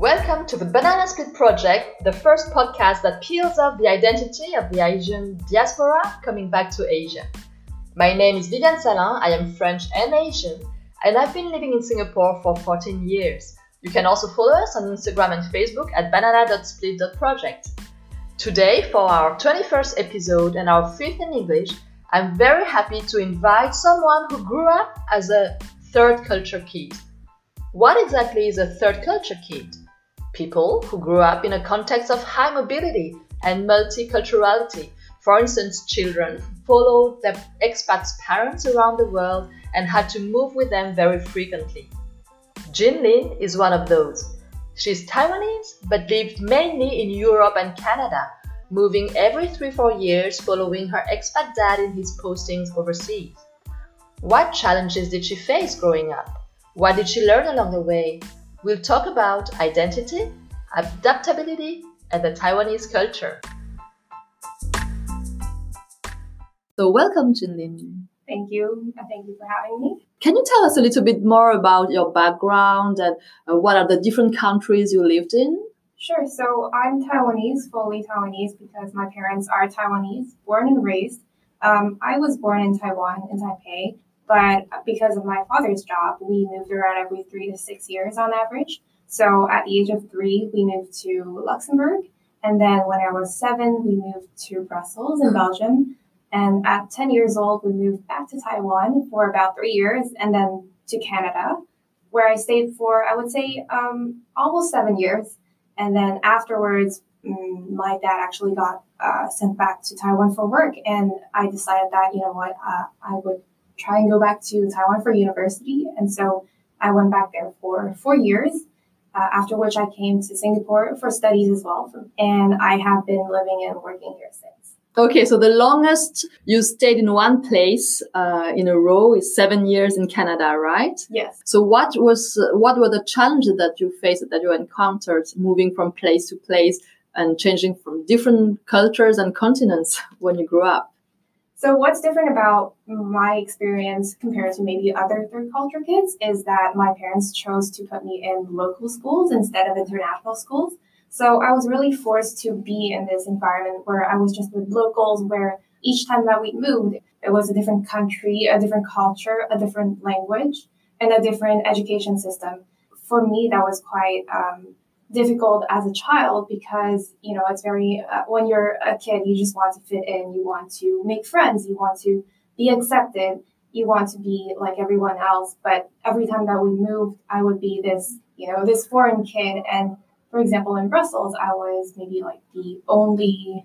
Welcome to the Banana Split Project, the first podcast that peels off the identity of the Asian diaspora coming back to Asia. My name is Vivian Salin, I am French and Asian, and I've been living in Singapore for 14 years. You can also follow us on Instagram and Facebook at banana.split.project. Today, for our 21st episode and our fifth in English, I'm very happy to invite someone who grew up as a third culture kid. What exactly is a third culture kid? People who grew up in a context of high mobility and multiculturality. For instance, children followed their expats' parents around the world and had to move with them very frequently. Jin Lin is one of those. She's Taiwanese but lived mainly in Europe and Canada, moving every 3 4 years following her expat dad in his postings overseas. What challenges did she face growing up? What did she learn along the way? We'll talk about identity, adaptability, and the Taiwanese culture. So, welcome, Jinlin. Thank you. Thank you for having me. Can you tell us a little bit more about your background and uh, what are the different countries you lived in? Sure. So I'm Taiwanese, fully Taiwanese, because my parents are Taiwanese, born and raised. Um, I was born in Taiwan, in Taipei, but because of my father's job, we moved around every three to six years on average. So at the age of three, we moved to Luxembourg. And then when I was seven, we moved to Brussels in Belgium. And at 10 years old, we moved back to Taiwan for about three years and then to Canada, where I stayed for, I would say, um, almost seven years. And then afterwards, mm, my dad actually got uh, sent back to Taiwan for work. And I decided that, you know what, uh, I would try and go back to Taiwan for university. And so I went back there for four years, uh, after which I came to Singapore for studies as well. And I have been living and working here since. Okay, so the longest you stayed in one place uh, in a row is seven years in Canada, right? Yes. So what was what were the challenges that you faced that you encountered moving from place to place and changing from different cultures and continents when you grew up? So, what's different about my experience compared to maybe other third culture kids is that my parents chose to put me in local schools instead of international schools. So, I was really forced to be in this environment where I was just with locals, where each time that we moved, it was a different country, a different culture, a different language, and a different education system. For me, that was quite um, difficult as a child because you know it's very uh, when you're a kid you just want to fit in you want to make friends you want to be accepted you want to be like everyone else. But every time that we moved i would be this you know this foreign kid. And for example in brussels i was maybe like the only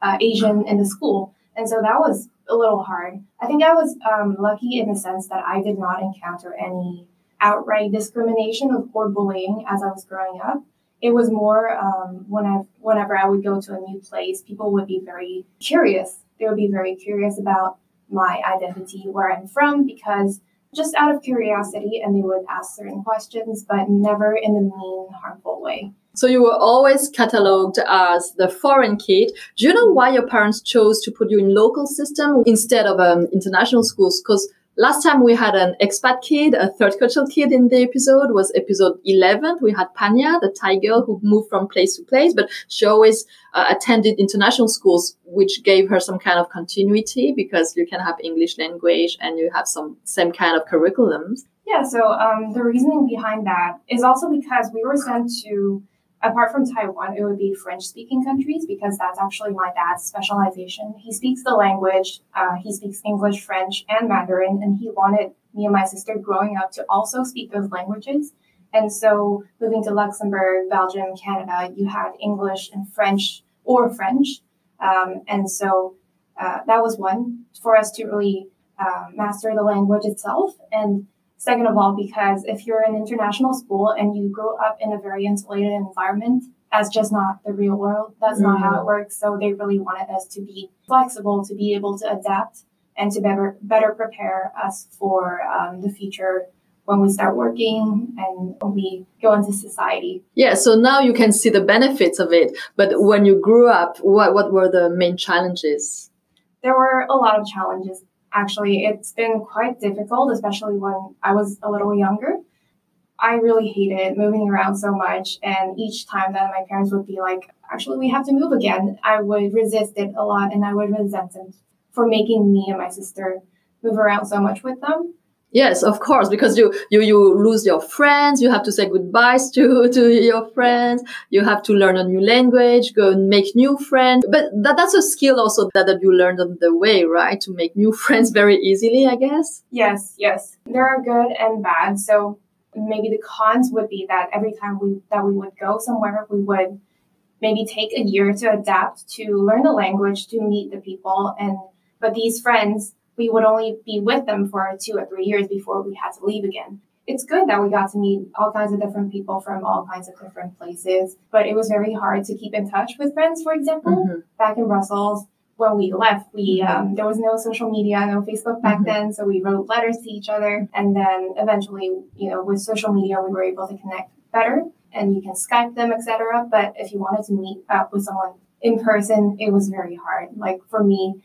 uh, asian in the school. And so that was a little hard. I think i was um, lucky in the sense that i did not encounter any outright discrimination or bullying as i was growing up it was more um, when I, whenever I would go to a new place, people would be very curious. They would be very curious about my identity, where I'm from, because just out of curiosity, and they would ask certain questions, but never in a mean, harmful way. So you were always cataloged as the foreign kid. Do you know why your parents chose to put you in local system instead of um, international schools? Because Last time we had an expat kid, a third cultural kid in the episode was episode 11. We had Panya, the Thai girl who moved from place to place, but she always uh, attended international schools, which gave her some kind of continuity because you can have English language and you have some same kind of curriculums. Yeah, so um, the reasoning behind that is also because we were sent to apart from Taiwan, it would be French speaking countries because that's actually my dad's specialization. He speaks the language, uh, he speaks English, French, and Mandarin, and he wanted me and my sister growing up to also speak those languages. And so moving to Luxembourg, Belgium, Canada, you had English and French or French. Um, and so uh, that was one for us to really uh, master the language itself. And Second of all, because if you're an international school and you grow up in a very insulated environment, that's just not the real world. That's mm-hmm. not how it mm-hmm. works. So they really wanted us to be flexible, to be able to adapt, and to better better prepare us for um, the future when we start working and when we go into society. Yeah, so now you can see the benefits of it. But when you grew up, what, what were the main challenges? There were a lot of challenges actually. It's been quite difficult, especially when I was a little younger. I really hated moving around so much. And each time that my parents would be like, actually, we have to move again, I would resist it a lot and I would resent them for making me and my sister move around so much with them. Yes, of course, because you, you, you lose your friends. You have to say goodbyes to, to your friends. You have to learn a new language, go and make new friends. But that, that's a skill also that, that you learned on the way, right? To make new friends very easily, I guess. Yes, yes. There are good and bad. So maybe the cons would be that every time we, that we would go somewhere, we would maybe take a year to adapt, to learn the language, to meet the people. And, but these friends, we would only be with them for two or three years before we had to leave again. It's good that we got to meet all kinds of different people from all kinds of different places, but it was very hard to keep in touch with friends, for example. Mm-hmm. Back in Brussels, when we left, we mm-hmm. um, there was no social media, no Facebook back mm-hmm. then, so we wrote letters to each other, and then eventually, you know, with social media, we were able to connect better, and you can Skype them, etc. But if you wanted to meet up with someone in person, it was very hard. Like for me,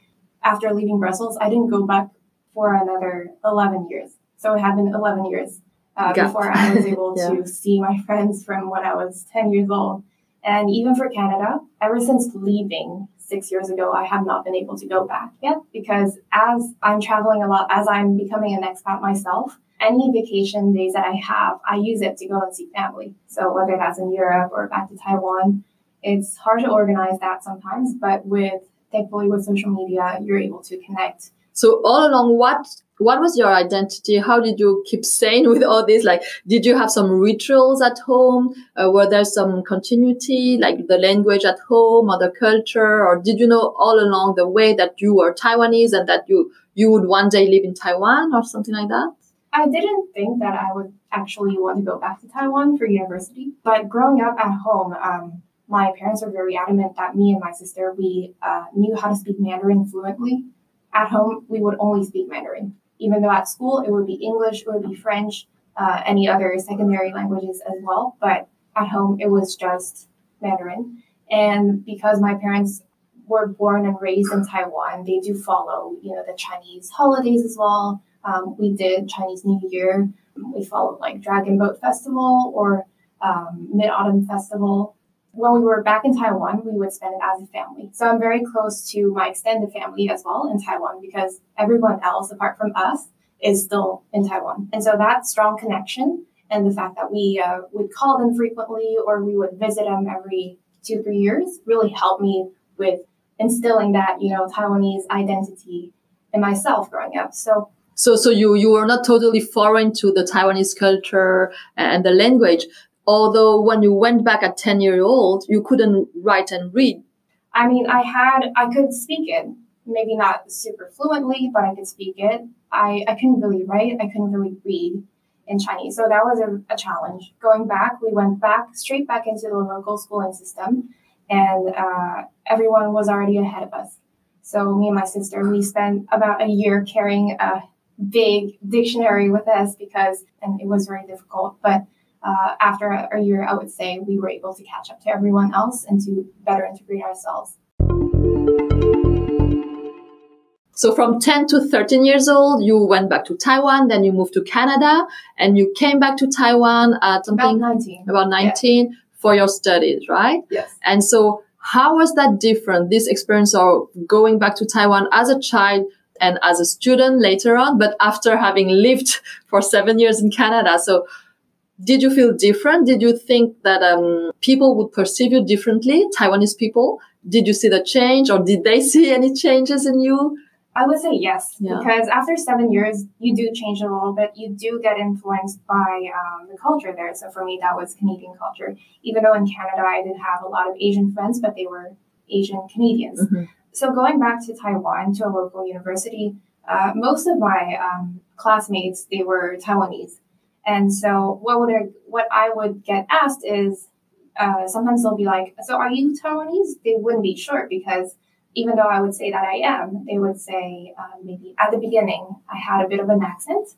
after leaving Brussels, I didn't go back for another 11 years. So it had been 11 years uh, before I was able yeah. to see my friends from when I was 10 years old. And even for Canada, ever since leaving six years ago, I have not been able to go back yet because as I'm traveling a lot, as I'm becoming an expat myself, any vacation days that I have, I use it to go and see family. So whether that's in Europe or back to Taiwan, it's hard to organize that sometimes, but with thankfully with social media, you're able to connect. So all along, what what was your identity? How did you keep sane with all this? Like, did you have some rituals at home? Uh, were there some continuity, like the language at home or the culture? Or did you know all along the way that you were Taiwanese and that you, you would one day live in Taiwan or something like that? I didn't think that I would actually want to go back to Taiwan for university. But growing up at home, um, my parents were very adamant that me and my sister we uh, knew how to speak Mandarin fluently. At home, we would only speak Mandarin, even though at school it would be English, it would be French, uh, any other secondary languages as well. But at home, it was just Mandarin. And because my parents were born and raised in Taiwan, they do follow, you know, the Chinese holidays as well. Um, we did Chinese New Year. We followed like Dragon Boat Festival or um, Mid Autumn Festival when we were back in Taiwan, we would spend it as a family. So I'm very close to my extended family as well in Taiwan because everyone else, apart from us, is still in Taiwan. And so that strong connection and the fact that we uh, would call them frequently or we would visit them every two, three years really helped me with instilling that, you know, Taiwanese identity in myself growing up. So so so you you were not totally foreign to the Taiwanese culture and the language, although when you went back at 10 year old you couldn't write and read. I mean i had i could speak it maybe not super fluently but i could speak it. I, I couldn't really write i couldn't really read in chinese. So that was a, a challenge. Going back we went back straight back into the local schooling system and uh, everyone was already ahead of us. So me and my sister we spent about a year carrying a big dictionary with us because and it was very difficult but uh, after a, year, I would say we were able to catch up to everyone else and to better integrate ourselves. So from 10 to 13 years old, you went back to Taiwan, then you moved to Canada and you came back to Taiwan at something about 19, about 19 yeah. for your studies, right? Yes. And so how was that different? This experience of going back to Taiwan as a child and as a student later on, but after having lived for seven years in Canada. So did you feel different? Did you think that um, people would perceive you differently, Taiwanese people? Did you see the change or did they see any changes in you? I would say yes, yeah. because after seven years, you do change a little bit. You do get influenced by um, the culture there. So for me, that was Canadian culture. Even though in Canada, I did have a lot of Asian friends, but they were Asian Canadians. Mm-hmm. So going back to Taiwan to a local university, uh, most of my um, classmates they were Taiwanese. And so what would I, what I would get asked is uh, sometimes they'll be like, "So are you Taiwanese?" They wouldn't be sure because even though I would say that I am, they would say uh, maybe at the beginning I had a bit of an accent,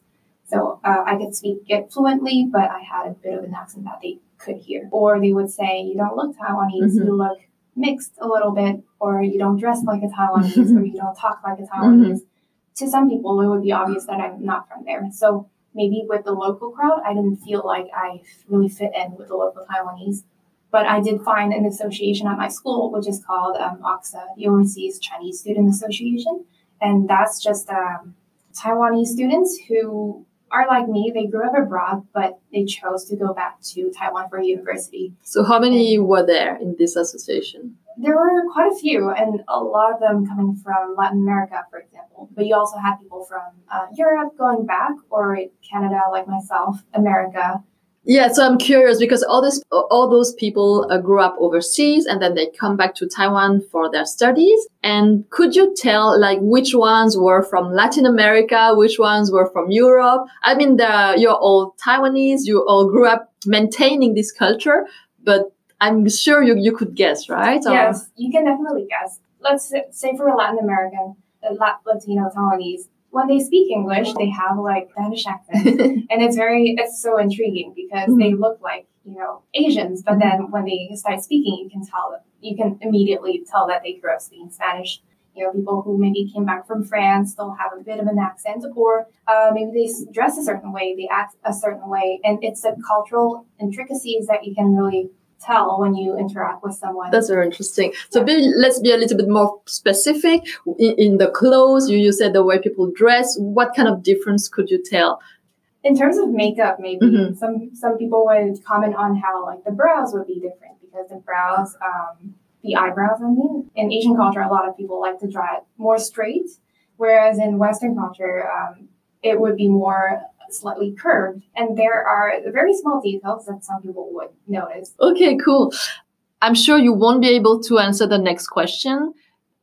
so uh, I could speak it fluently, but I had a bit of an accent that they could hear. Or they would say, "You don't look Taiwanese. Mm-hmm. You look mixed a little bit, or you don't dress like a Taiwanese, or you don't talk like a Taiwanese." Mm-hmm. To some people, it would be obvious that I'm not from there. So maybe with the local crowd, I didn't feel like I really fit in with the local Taiwanese. But I did find an association at my school, which is called um, OCSA, the Overseas Chinese Student Association. And that's just um, Taiwanese students who are like me. They grew up abroad, but they chose to go back to Taiwan for university. So, how many were there in this association? There were quite a few, and a lot of them coming from Latin America, for example. But you also had people from uh, Europe going back, or Canada, like myself, America, yeah, so I'm curious because all this, all those people uh, grew up overseas and then they come back to Taiwan for their studies. And could you tell like which ones were from Latin America, which ones were from Europe? I mean, the, you're all Taiwanese, you all grew up maintaining this culture, but I'm sure you, you could guess, right? Yes, or... you can definitely guess. Let's say for a Latin American, Latino Taiwanese, when they speak English, they have like Spanish accent, and it's very it's so intriguing because mm-hmm. they look like you know Asians, but then when they start speaking, you can tell you can immediately tell that they grew up speaking Spanish. You know, people who maybe came back from France, they'll have a bit of an accent, or uh, maybe they dress a certain way, they act a certain way, and it's the cultural intricacies that you can really tell when you interact with someone. That's very interesting. So be, let's be a little bit more specific in, in, the clothes. You, you said the way people dress. What kind of difference could you tell? In terms of makeup, maybe mm-hmm. some some people would comment on how like the brows would be different because the brows, um, the eyebrows. I mean, in Asian culture, a lot of people like to draw it more straight, whereas in Western culture, um, it would be more slightly curved. And there are very small details that some people would notice. Okay, cool. I'm sure you won't be able to answer the next question,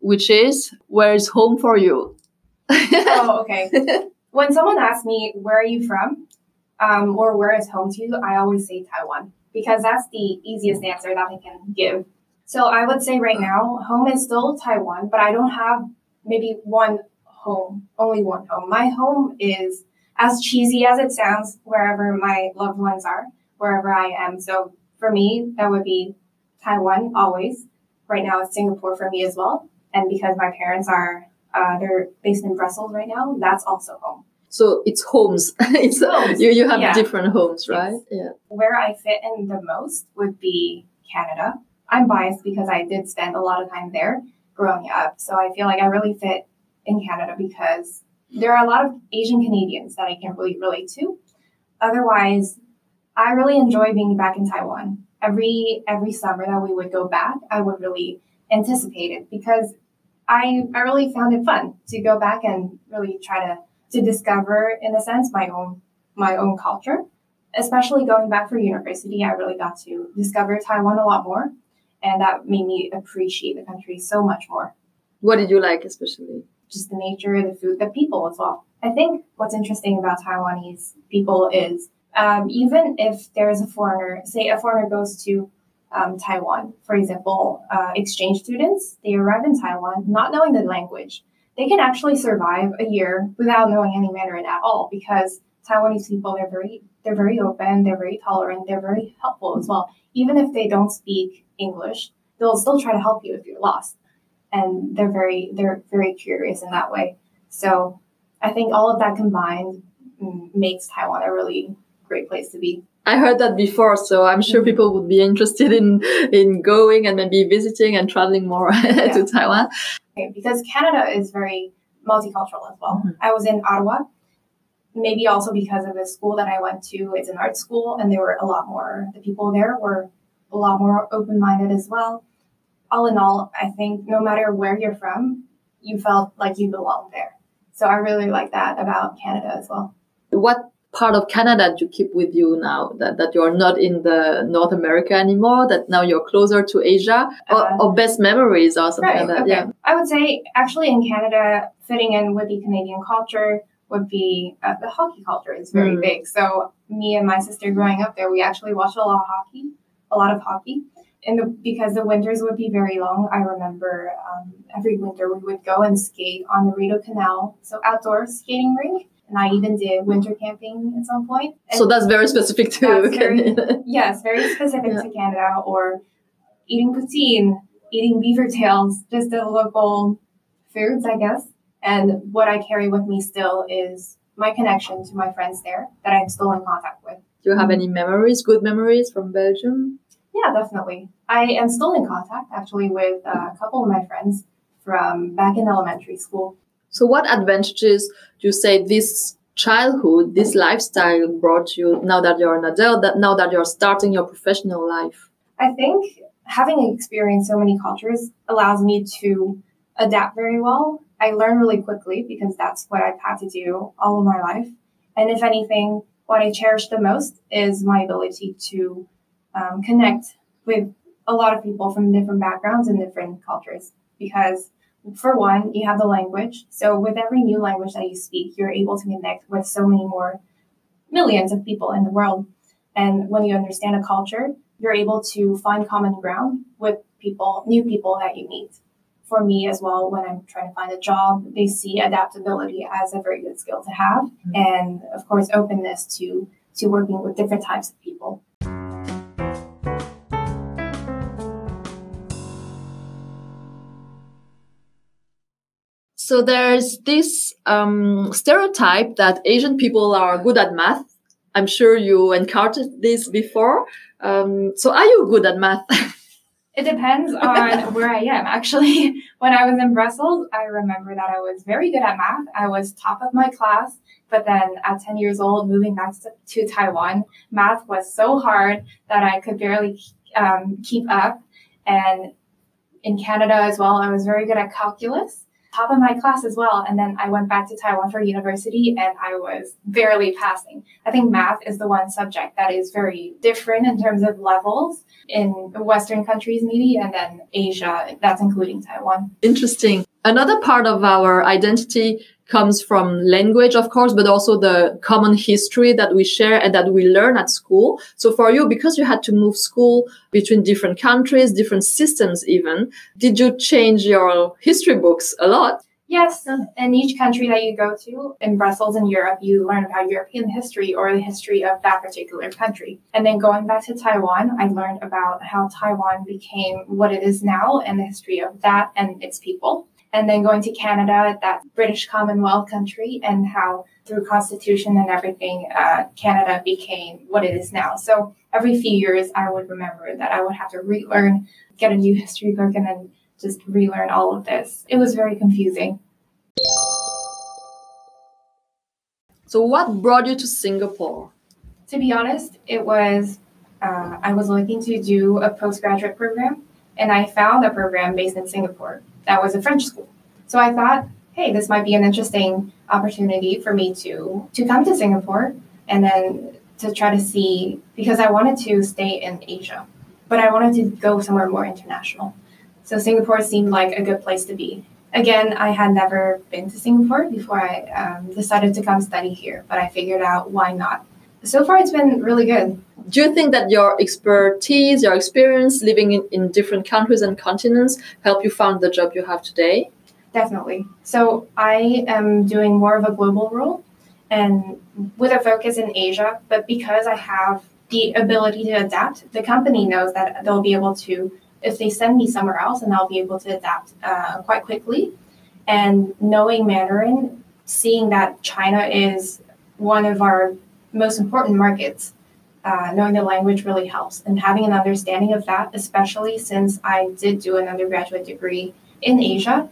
which is where is home for you? oh, okay. when someone asks me, where are you from? Um, or where is home to you? I always say Taiwan because that's the easiest answer that I can give. So I would say right now, home is still Taiwan, but I don't have maybe one home, only one home. My home is as cheesy as it sounds, wherever my loved ones are, wherever I am. So for me, that would be Taiwan always. Right now, it's Singapore for me as well. And because my parents are, uh, they're based in Brussels right now, that's also home. So it's homes. it's homes. You, you have yeah. different homes, right? Yes. Yeah. Where I fit in the most would be Canada. I'm biased because I did spend a lot of time there growing up. So I feel like I really fit in Canada because there are a lot of Asian Canadians that I can really relate to. Otherwise, I really enjoy being back in Taiwan. Every every summer that we would go back, I would really anticipate it because I I really found it fun to go back and really try to to discover in a sense my own my own culture. Especially going back for university, I really got to discover Taiwan a lot more and that made me appreciate the country so much more. What did you like especially? Just the nature, of the food, the people as well. I think what's interesting about Taiwanese people is um, even if there is a foreigner, say a foreigner goes to um, Taiwan, for example, uh, exchange students, they arrive in Taiwan not knowing the language. They can actually survive a year without knowing any Mandarin at all because Taiwanese people they're very they're very open, they're very tolerant, they're very helpful as well. Even if they don't speak English, they'll still try to help you if you're lost and they're very they're very curious in that way. So I think all of that combined makes Taiwan a really great place to be. I heard that before, so I'm sure people would be interested in in going and maybe visiting and traveling more yeah. to Taiwan. Okay, because Canada is very multicultural as well. Mm-hmm. I was in Ottawa, maybe also because of the school that I went to. It's an art school, and there were a lot more. The people there were a lot more open minded as well all in all, I think no matter where you're from, you felt like you belonged there. So I really like that about Canada as well. What part of Canada do you keep with you now that, that you're not in the North America anymore, that now you're closer to Asia or, uh, or best memories or something right, like that? Okay. Yeah. I would say actually in Canada, fitting in with the Canadian culture would be uh, the hockey culture is very mm. big. So me and my sister growing up there, we actually watched a lot of hockey, a lot of hockey in the because the winters would be very long. I remember um, every winter we would go and skate on the Rideau Canal, so outdoor skating rink. And I even did winter camping at some point. And so that's very specific to very, yes, very specific yeah. to Canada. Or eating poutine, eating beaver tails, just the local foods, I guess. And what I carry with me still is my connection to my friends there that I'm still in contact with. Do you have any memories, good memories from Belgium? Yeah, definitely. I am still in contact actually with a couple of my friends from back in elementary school. So, what advantages do you say this childhood, this lifestyle brought you now that you're an adult, that now that you're starting your professional life? I think having experienced so many cultures allows me to adapt very well. I learn really quickly because that's what I've had to do all of my life. And if anything, what I cherish the most is my ability to um, connect with a lot of people from different backgrounds and different cultures. Because, for one, you have the language. So, with every new language that you speak, you're able to connect with so many more millions of people in the world. And when you understand a culture, you're able to find common ground with people, new people that you meet. For me as well, when I'm trying to find a job, they see adaptability as a very good skill to have, mm-hmm. and of course, openness to to working with different types of people. So there's this um, stereotype that Asian people are good at math. I'm sure you encountered this before. Um, so are you good at math? it depends on where I am. Actually, when I was in Brussels, I remember that I was very good at math. I was top of my class. But then at 10 years old, moving back to, Taiwan, math was so hard that I could barely um, keep up. And in Canada as well, I was very good at calculus top of my class as well. And then I went back to Taiwan for university and I was barely passing. I think math is the one subject that is very different in terms of levels in Western countries, maybe, and then Asia, that's including Taiwan. Interesting. Another part of our identity comes from language, of course, but also the common history that we share and that we learn at school. So for you, because you had to move school between different countries, different systems even, did you change your history books a lot? Yes, in each country that you go to, in Brussels in Europe, you learn about European history or the history of that particular country. And then going back to Taiwan, I learned about how Taiwan became what it is now and the history of that and its people and then going to Canada, that British Commonwealth country, and how through Constitution and everything, uh, Canada became what it is now. So every few years, I would remember that I would have to relearn, get a new history book, and then just relearn all of this. It was very confusing. So, what brought you to Singapore? To be honest, it was uh, I was looking to do a postgraduate program, and I found a program based in Singapore that was a French school. So I thought, hey, this might be an interesting opportunity for me to to come to Singapore and then to try to see because I wanted to stay in Asia, but I wanted to go somewhere more international. So Singapore seemed like a good place to be. Again, I had never been to Singapore before I um, decided to come study here, but I figured out why not. So far, it's been really good do you think that your expertise, your experience living in, in different countries and continents help you find the job you have today? Definitely. So I am doing more of a global role and with a focus in Asia, but because I have the ability to adapt, the company knows that they'll be able to, if they send me somewhere else, and I'll be able to adapt uh, quite quickly. And knowing Mandarin, seeing that China is one of our most important markets, uh, knowing the language really helps and having an understanding of that, especially since I did do an undergraduate degree in Asia,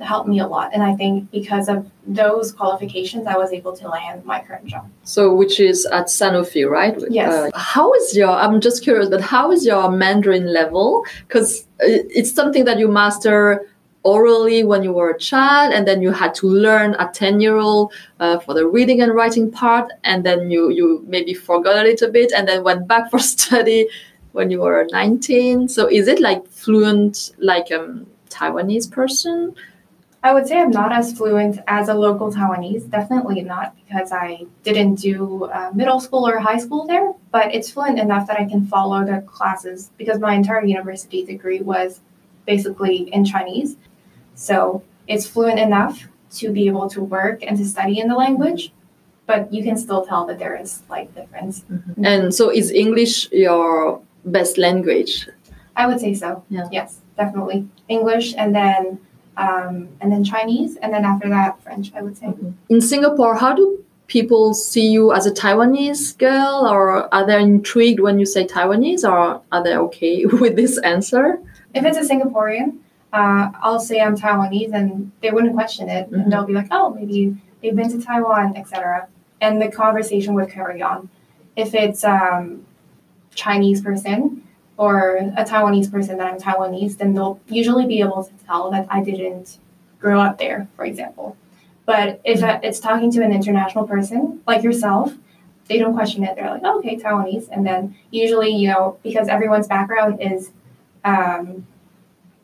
helped me a lot. And I think because of those qualifications, I was able to land my current job. So, which is at Sanofi, right? Yes. Uh, how is your, I'm just curious, but how is your Mandarin level? Because it's something that you master orally when you were a child and then you had to learn a 10 year old uh, for the reading and writing part and then you you maybe forgot a little bit and then went back for study when you were 19 so is it like fluent like a um, taiwanese person? I would say i'm not as fluent as a local taiwanese definitely not because i didn't do uh, middle school or high school there but it's fluent enough that i can follow the classes because my entire university degree was basically in chinese so it's fluent enough to be able to work and to study in the language, but you can still tell that there is like difference. Mm-hmm. And so is English your best language? I would say so. Yeah. Yes, definitely. English and then um, and then Chinese and then after that French, I would say. Mm-hmm. In Singapore, how do people see you as a Taiwanese girl, or are they intrigued when you say Taiwanese, or are they okay with this answer? If it's a Singaporean, uh, I'll say I'm Taiwanese, and they wouldn't question it, mm-hmm. and they'll be like, "Oh, maybe they've been to Taiwan, etc." And the conversation would carry on. If it's um, Chinese person or a Taiwanese person that I'm Taiwanese, then they'll usually be able to tell that I didn't grow up there, for example. But if mm-hmm. it's talking to an international person like yourself, they don't question it. They're like, oh, okay, Taiwanese. And then usually, you know, because everyone's background is um,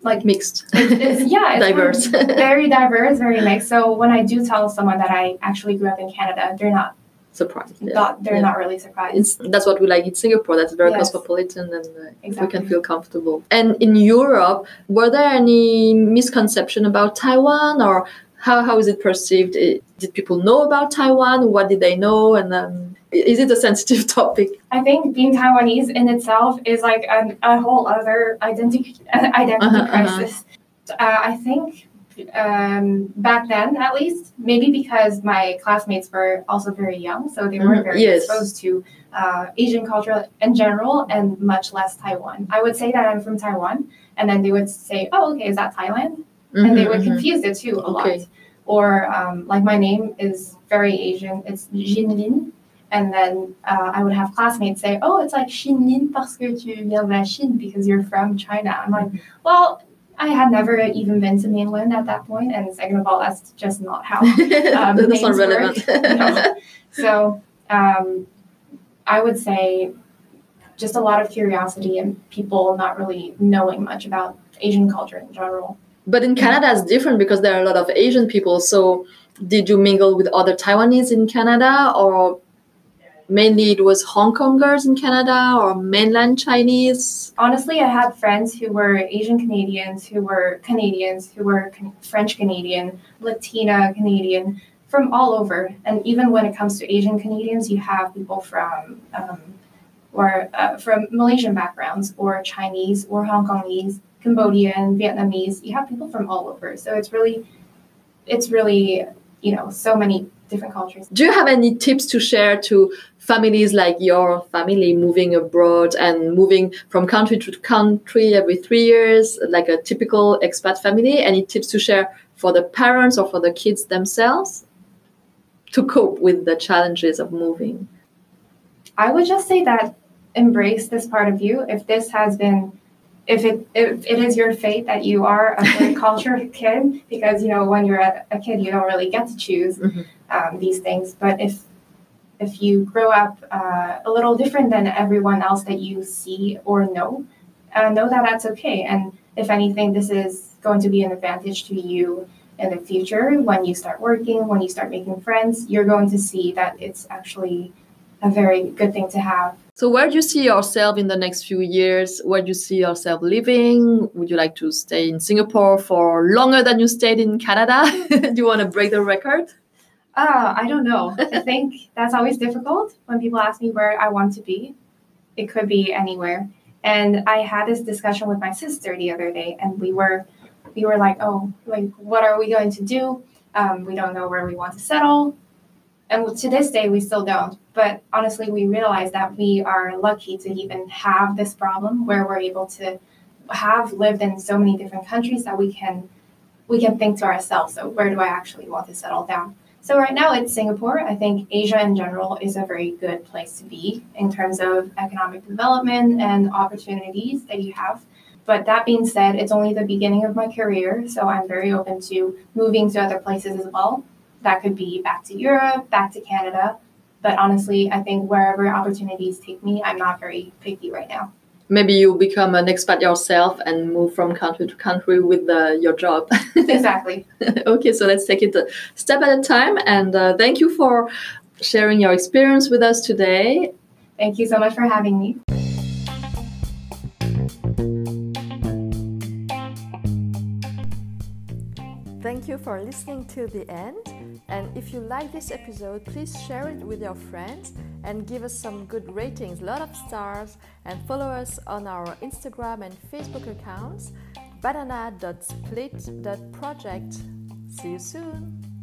like mixed. It's, it's, yeah, it's diverse. very diverse, very mixed. So when I do tell someone that I actually grew up in Canada, they're not surprised. Yeah. Not, they're yeah. not really surprised. It's, that's what we like in Singapore. That's very yes. cosmopolitan, and uh, exactly. we can feel comfortable. And in Europe, were there any misconception about Taiwan, or how, how is it perceived? Did people know about Taiwan? What did they know? And um, is it a sensitive topic? I think being Taiwanese in itself is like an, a whole other identity identity uh-huh, uh-huh. crisis. Uh-huh. Uh, I think um, back then, at least, maybe because my classmates were also very young, so they weren't mm-hmm. very yes. exposed to uh, Asian culture in general, and much less Taiwan. I would say that I'm from Taiwan, and then they would say, "Oh, okay, is that Thailand?" Mm-hmm, and they would mm-hmm. confuse it too a okay. lot. Or um, like my name is very Asian. It's Jinlin. And then uh, I would have classmates say, "Oh, it's like Xinlin parce que tu viens de la Chine because you're from China." I'm like, "Well, I had never even been to mainland at that point, and second of all, that's just not how um, that's not relevant. no. So um, I would say just a lot of curiosity and people not really knowing much about Asian culture in general. But in Canada, it's different because there are a lot of Asian people. So, did you mingle with other Taiwanese in Canada, or mainly it was Hong Kongers in Canada or mainland Chinese? Honestly, I had friends who were Asian Canadians, who were Canadians, who were French Canadian, Latina Canadian, from all over. And even when it comes to Asian Canadians, you have people from um, or uh, from Malaysian backgrounds, or Chinese, or Hong Kongese, Cambodian, Vietnamese. You have people from all over. So it's really, it's really, you know, so many different cultures. Do you have any tips to share to families like your family moving abroad and moving from country to country every three years, like a typical expat family? Any tips to share for the parents or for the kids themselves to cope with the challenges of moving? I would just say that embrace this part of you. If this has been if it if it is your fate that you are a third culture kid, because you know when you're a, a, kid you don't really get to choose mm-hmm. um, these things. But if if you grow up uh, a little different than everyone else that you see or know, uh, know that that's okay. And if anything, this is going to be an advantage to you in the future when you start working, when you start making friends. You're going to see that it's actually a very good thing to have. So, where do you see yourself in the next few years? Where do you see yourself living? Would you like to stay in Singapore for longer than you stayed in Canada? do you want to break the record? Uh, I don't know. I think that's always difficult when people ask me where I want to be. It could be anywhere. And I had this discussion with my sister the other day, and we were we were like, oh, like what are we going to do? Um, we don't know where we want to settle. And to this day, we still don't. But honestly, we realize that we are lucky to even have this problem where we're able to have lived in so many different countries that we can we can think to ourselves, so where do I actually want to settle down? So right now it's Singapore. I think Asia in general is a very good place to be in terms of economic development and opportunities that you have. But that being said, it's only the beginning of my career, so I'm very open to moving to other places as well. That could be back to Europe, back to Canada. But honestly, I think wherever opportunities take me, I'm not very picky right now. Maybe you become an expat yourself and move from country to country with uh, your job. exactly. okay, so let's take it a step at a time. And uh, thank you for sharing your experience with us today. Thank you so much for having me. Thank you for listening to the end. And if you like this episode, please share it with your friends and give us some good ratings, a lot of stars, and follow us on our Instagram and Facebook accounts banana.split.project. See you soon!